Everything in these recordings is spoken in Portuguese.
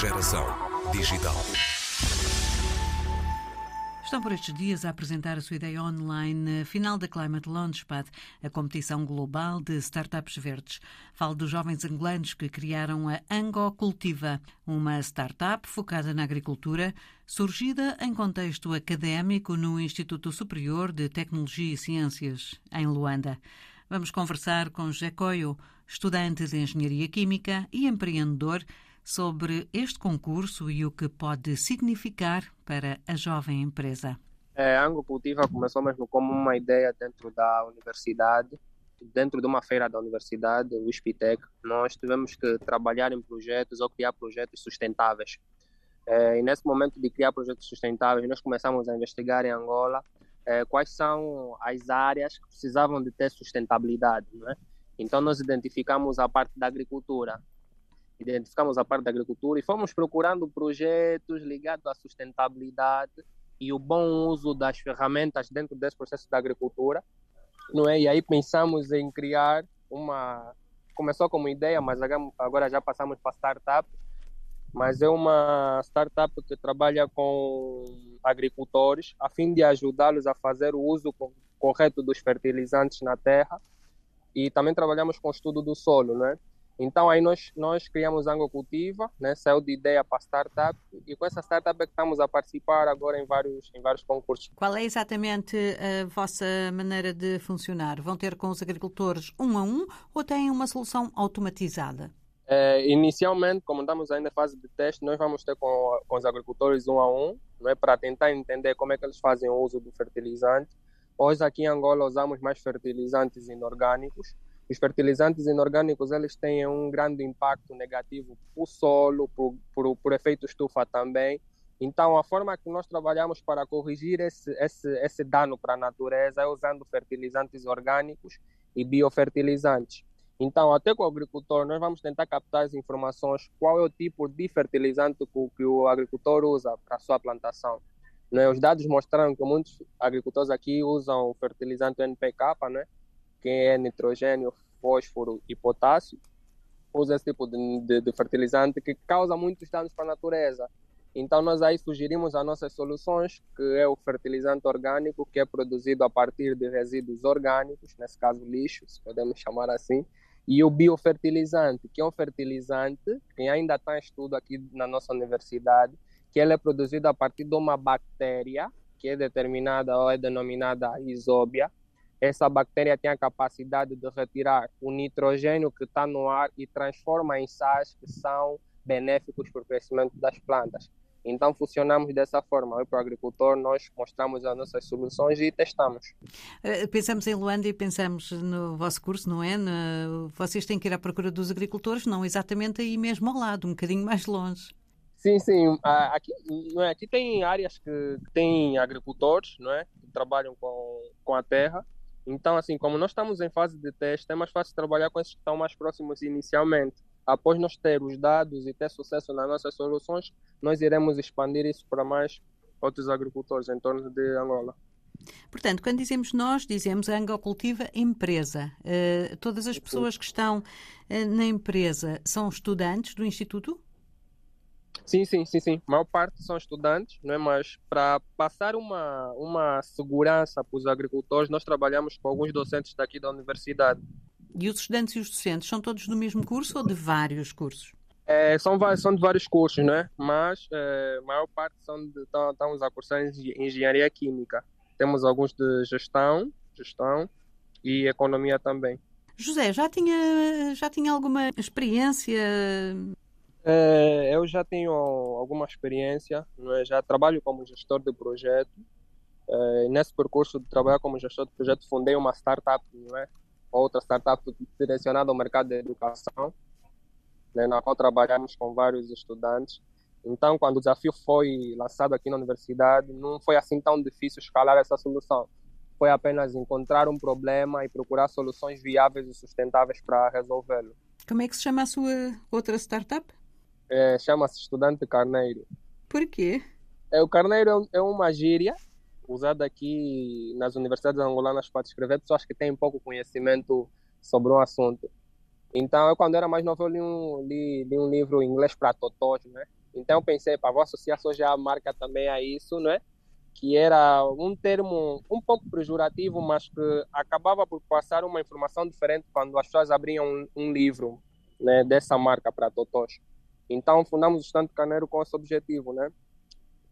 Geração Digital. Estão por estes dias a apresentar a sua ideia online final da Climate Launchpad, a competição global de startups verdes. Falo dos jovens angolanos que criaram a Ango Cultiva, uma startup focada na agricultura, surgida em contexto académico no Instituto Superior de Tecnologia e Ciências, em Luanda. Vamos conversar com José Coio, estudante de Engenharia Química e empreendedor, sobre este concurso e o que pode significar para a jovem empresa. É, a Ango Cultiva começou mesmo como uma ideia dentro da universidade, dentro de uma feira da universidade, o ISPITEC. Nós tivemos que trabalhar em projetos ou criar projetos sustentáveis. É, e nesse momento de criar projetos sustentáveis, nós começamos a investigar em Angola é, quais são as áreas que precisavam de ter sustentabilidade. Né? Então, nós identificamos a parte da agricultura, identificamos a parte da agricultura e fomos procurando projetos ligados à sustentabilidade e o bom uso das ferramentas dentro desse processo da agricultura, não é? E aí pensamos em criar uma começou como ideia, mas agora já passamos para startup, mas é uma startup que trabalha com agricultores a fim de ajudá-los a fazer o uso correto dos fertilizantes na terra e também trabalhamos com o estudo do solo, né? Então aí nós, nós criamos a Cultiva, né? saiu de ideia para startup e com essa startup é que estamos a participar agora em vários, em vários concursos. Qual é exatamente a vossa maneira de funcionar? Vão ter com os agricultores um a um ou têm uma solução automatizada? É, inicialmente, como estamos ainda em fase de teste, nós vamos ter com, com os agricultores um a um, né, para tentar entender como é que eles fazem o uso do fertilizante. Hoje aqui em Angola usamos mais fertilizantes inorgânicos, os fertilizantes inorgânicos eles têm um grande impacto negativo para o solo, por, por efeito estufa também. Então, a forma que nós trabalhamos para corrigir esse, esse, esse dano para a natureza é usando fertilizantes orgânicos e biofertilizantes. Então, até com o agricultor, nós vamos tentar captar as informações, qual é o tipo de fertilizante que o agricultor usa para a sua plantação. Né? Os dados mostraram que muitos agricultores aqui usam fertilizante NPK, né? Que é nitrogênio, fósforo e potássio, usa esse tipo de, de, de fertilizante que causa muitos danos para a natureza. Então nós aí sugerimos as nossas soluções, que é o fertilizante orgânico, que é produzido a partir de resíduos orgânicos, nesse caso lixos, podemos chamar assim, e o biofertilizante, que é um fertilizante que ainda está em estudo aqui na nossa universidade, que ele é produzido a partir de uma bactéria que é determinada ou é denominada isóbia, essa bactéria tem a capacidade de retirar o nitrogênio que está no ar e transforma em sais que são benéficos para o crescimento das plantas. Então funcionamos dessa forma. para o agricultor, nós mostramos as nossas soluções e testamos. Eh, pensamos em Luanda e pensamos no vosso curso, não é? Vocês têm que ir à procura dos agricultores, não exatamente aí mesmo ao lado, um bocadinho mais longe. Sim, sim. Aqui, não é? Aqui tem áreas que têm agricultores, não é? Que trabalham com, com a terra então, assim, como nós estamos em fase de teste, é mais fácil trabalhar com esses que estão mais próximos inicialmente. Após nós ter os dados e ter sucesso nas nossas soluções, nós iremos expandir isso para mais outros agricultores em torno de Angola. Portanto, quando dizemos nós, dizemos a Angola Cultiva Empresa. Uh, todas as pessoas que estão uh, na empresa são estudantes do Instituto? Sim, sim, sim, sim. A maior parte são estudantes, não é? mas para passar uma, uma segurança para os agricultores, nós trabalhamos com alguns docentes daqui da universidade. E os estudantes e os docentes são todos do mesmo curso ou de vários cursos? É, são, são de vários cursos, né? mas é, a maior parte são de, estamos a cursar engenharia química. Temos alguns de gestão, gestão e economia também. José, já tinha, já tinha alguma experiência é, eu já tenho alguma experiência, é? já trabalho como gestor de projeto. É, nesse percurso de trabalhar como gestor de projeto, fundei uma startup, é? outra startup direcionada ao mercado da educação, né? na qual trabalhamos com vários estudantes. Então, quando o desafio foi lançado aqui na universidade, não foi assim tão difícil escalar essa solução. Foi apenas encontrar um problema e procurar soluções viáveis e sustentáveis para resolvê-lo. Como é que se chama a sua outra startup? É, chama-se estudante carneiro. Por quê? É, o carneiro é, é uma gíria usada aqui nas universidades angolanas para descrever pessoas que têm pouco conhecimento sobre um assunto. Então, eu quando era mais novo, eu li um, li, li um livro em inglês para totós, né? Então eu pensei, pá, vou associar já a marca também a isso, não é? Que era um termo um pouco pejorativo, mas que acabava por passar uma informação diferente quando as pessoas abriam um, um livro né, dessa marca para Totós. Então fundamos o Estante Caneiro com esse objetivo, né?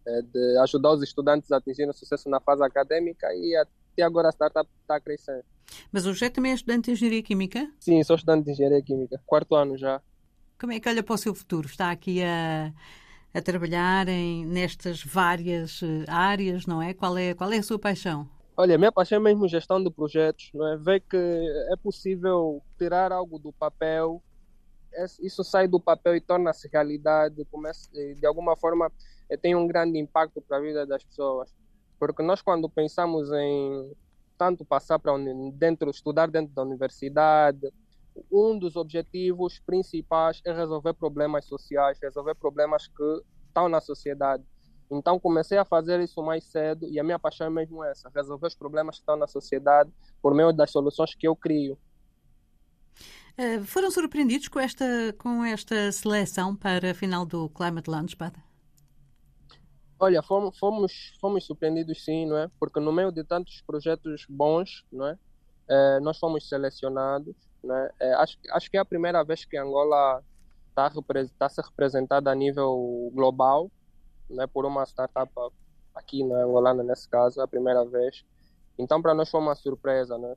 É de ajudar os estudantes a atingirem sucesso na fase acadêmica e até agora a startup está crescendo. Mas o José também é estudante de Engenharia Química? Sim, sou estudante de Engenharia Química, quarto ano já. Como é que olha para o seu futuro? Está aqui a, a trabalhar em, nestas várias eh, áreas, não é? Qual, é? qual é a sua paixão? Olha, minha paixão é mesmo gestão de projetos, não é? Ver que é possível tirar algo do papel, isso sai do papel e torna-se realidade, começa, de alguma forma eh, tem um grande impacto para a vida das pessoas. Porque nós quando pensamos em tanto passar para dentro, estudar dentro da universidade, um dos objetivos principais é resolver problemas sociais, resolver problemas que estão na sociedade. Então comecei a fazer isso mais cedo e a minha paixão é mesmo essa, resolver os problemas que estão na sociedade por meio das soluções que eu crio. Uh, foram surpreendidos com esta, com esta seleção para a final do Climate Launchpad? Olha, fomos, fomos, fomos surpreendidos sim, não é? Porque no meio de tantos projetos bons, não é? é nós fomos selecionados, não é? é? acho, acho que é a primeira vez que Angola está tá se representada a nível global, né? Por uma startup aqui na Angolana, nesse caso, é a primeira vez. Então, para nós foi uma surpresa, né?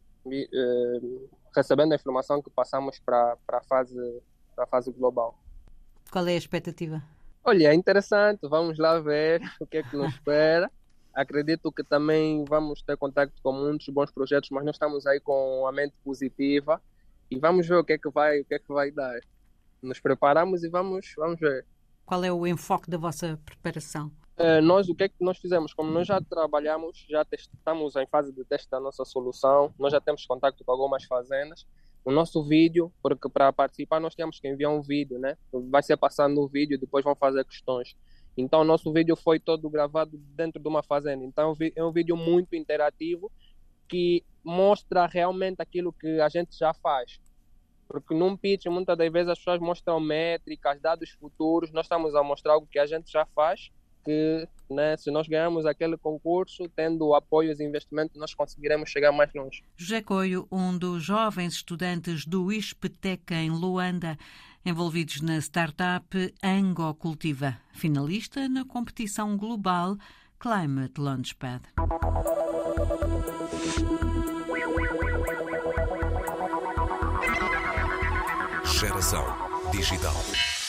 Recebendo a informação que passamos para a fase, fase global. Qual é a expectativa? Olha, é interessante, vamos lá ver o que é que nos espera. Acredito que também vamos ter contato com muitos bons projetos, mas nós estamos aí com a mente positiva e vamos ver o que é que vai, o que é que vai dar. Nos preparamos e vamos, vamos ver. Qual é o enfoque da vossa preparação? É, nós o que é que nós fizemos? Como nós já trabalhamos, já estamos em fase de teste da nossa solução, nós já temos contato com algumas fazendas o nosso vídeo, porque para participar nós temos que enviar um vídeo, né? Vai ser passando o vídeo, depois vão fazer questões. Então, o nosso vídeo foi todo gravado dentro de uma fazenda. Então, é um vídeo muito interativo que mostra realmente aquilo que a gente já faz. Porque num pitch, muitas das vezes as pessoas mostram métricas, dados futuros, nós estamos a mostrar algo que a gente já faz que né, se nós ganharmos aquele concurso, tendo apoios e investimentos, nós conseguiremos chegar mais longe. José Coio, um dos jovens estudantes do ISPTEC em Luanda, envolvidos na startup Ango Cultiva, finalista na competição global Climate Launchpad. Geração Digital.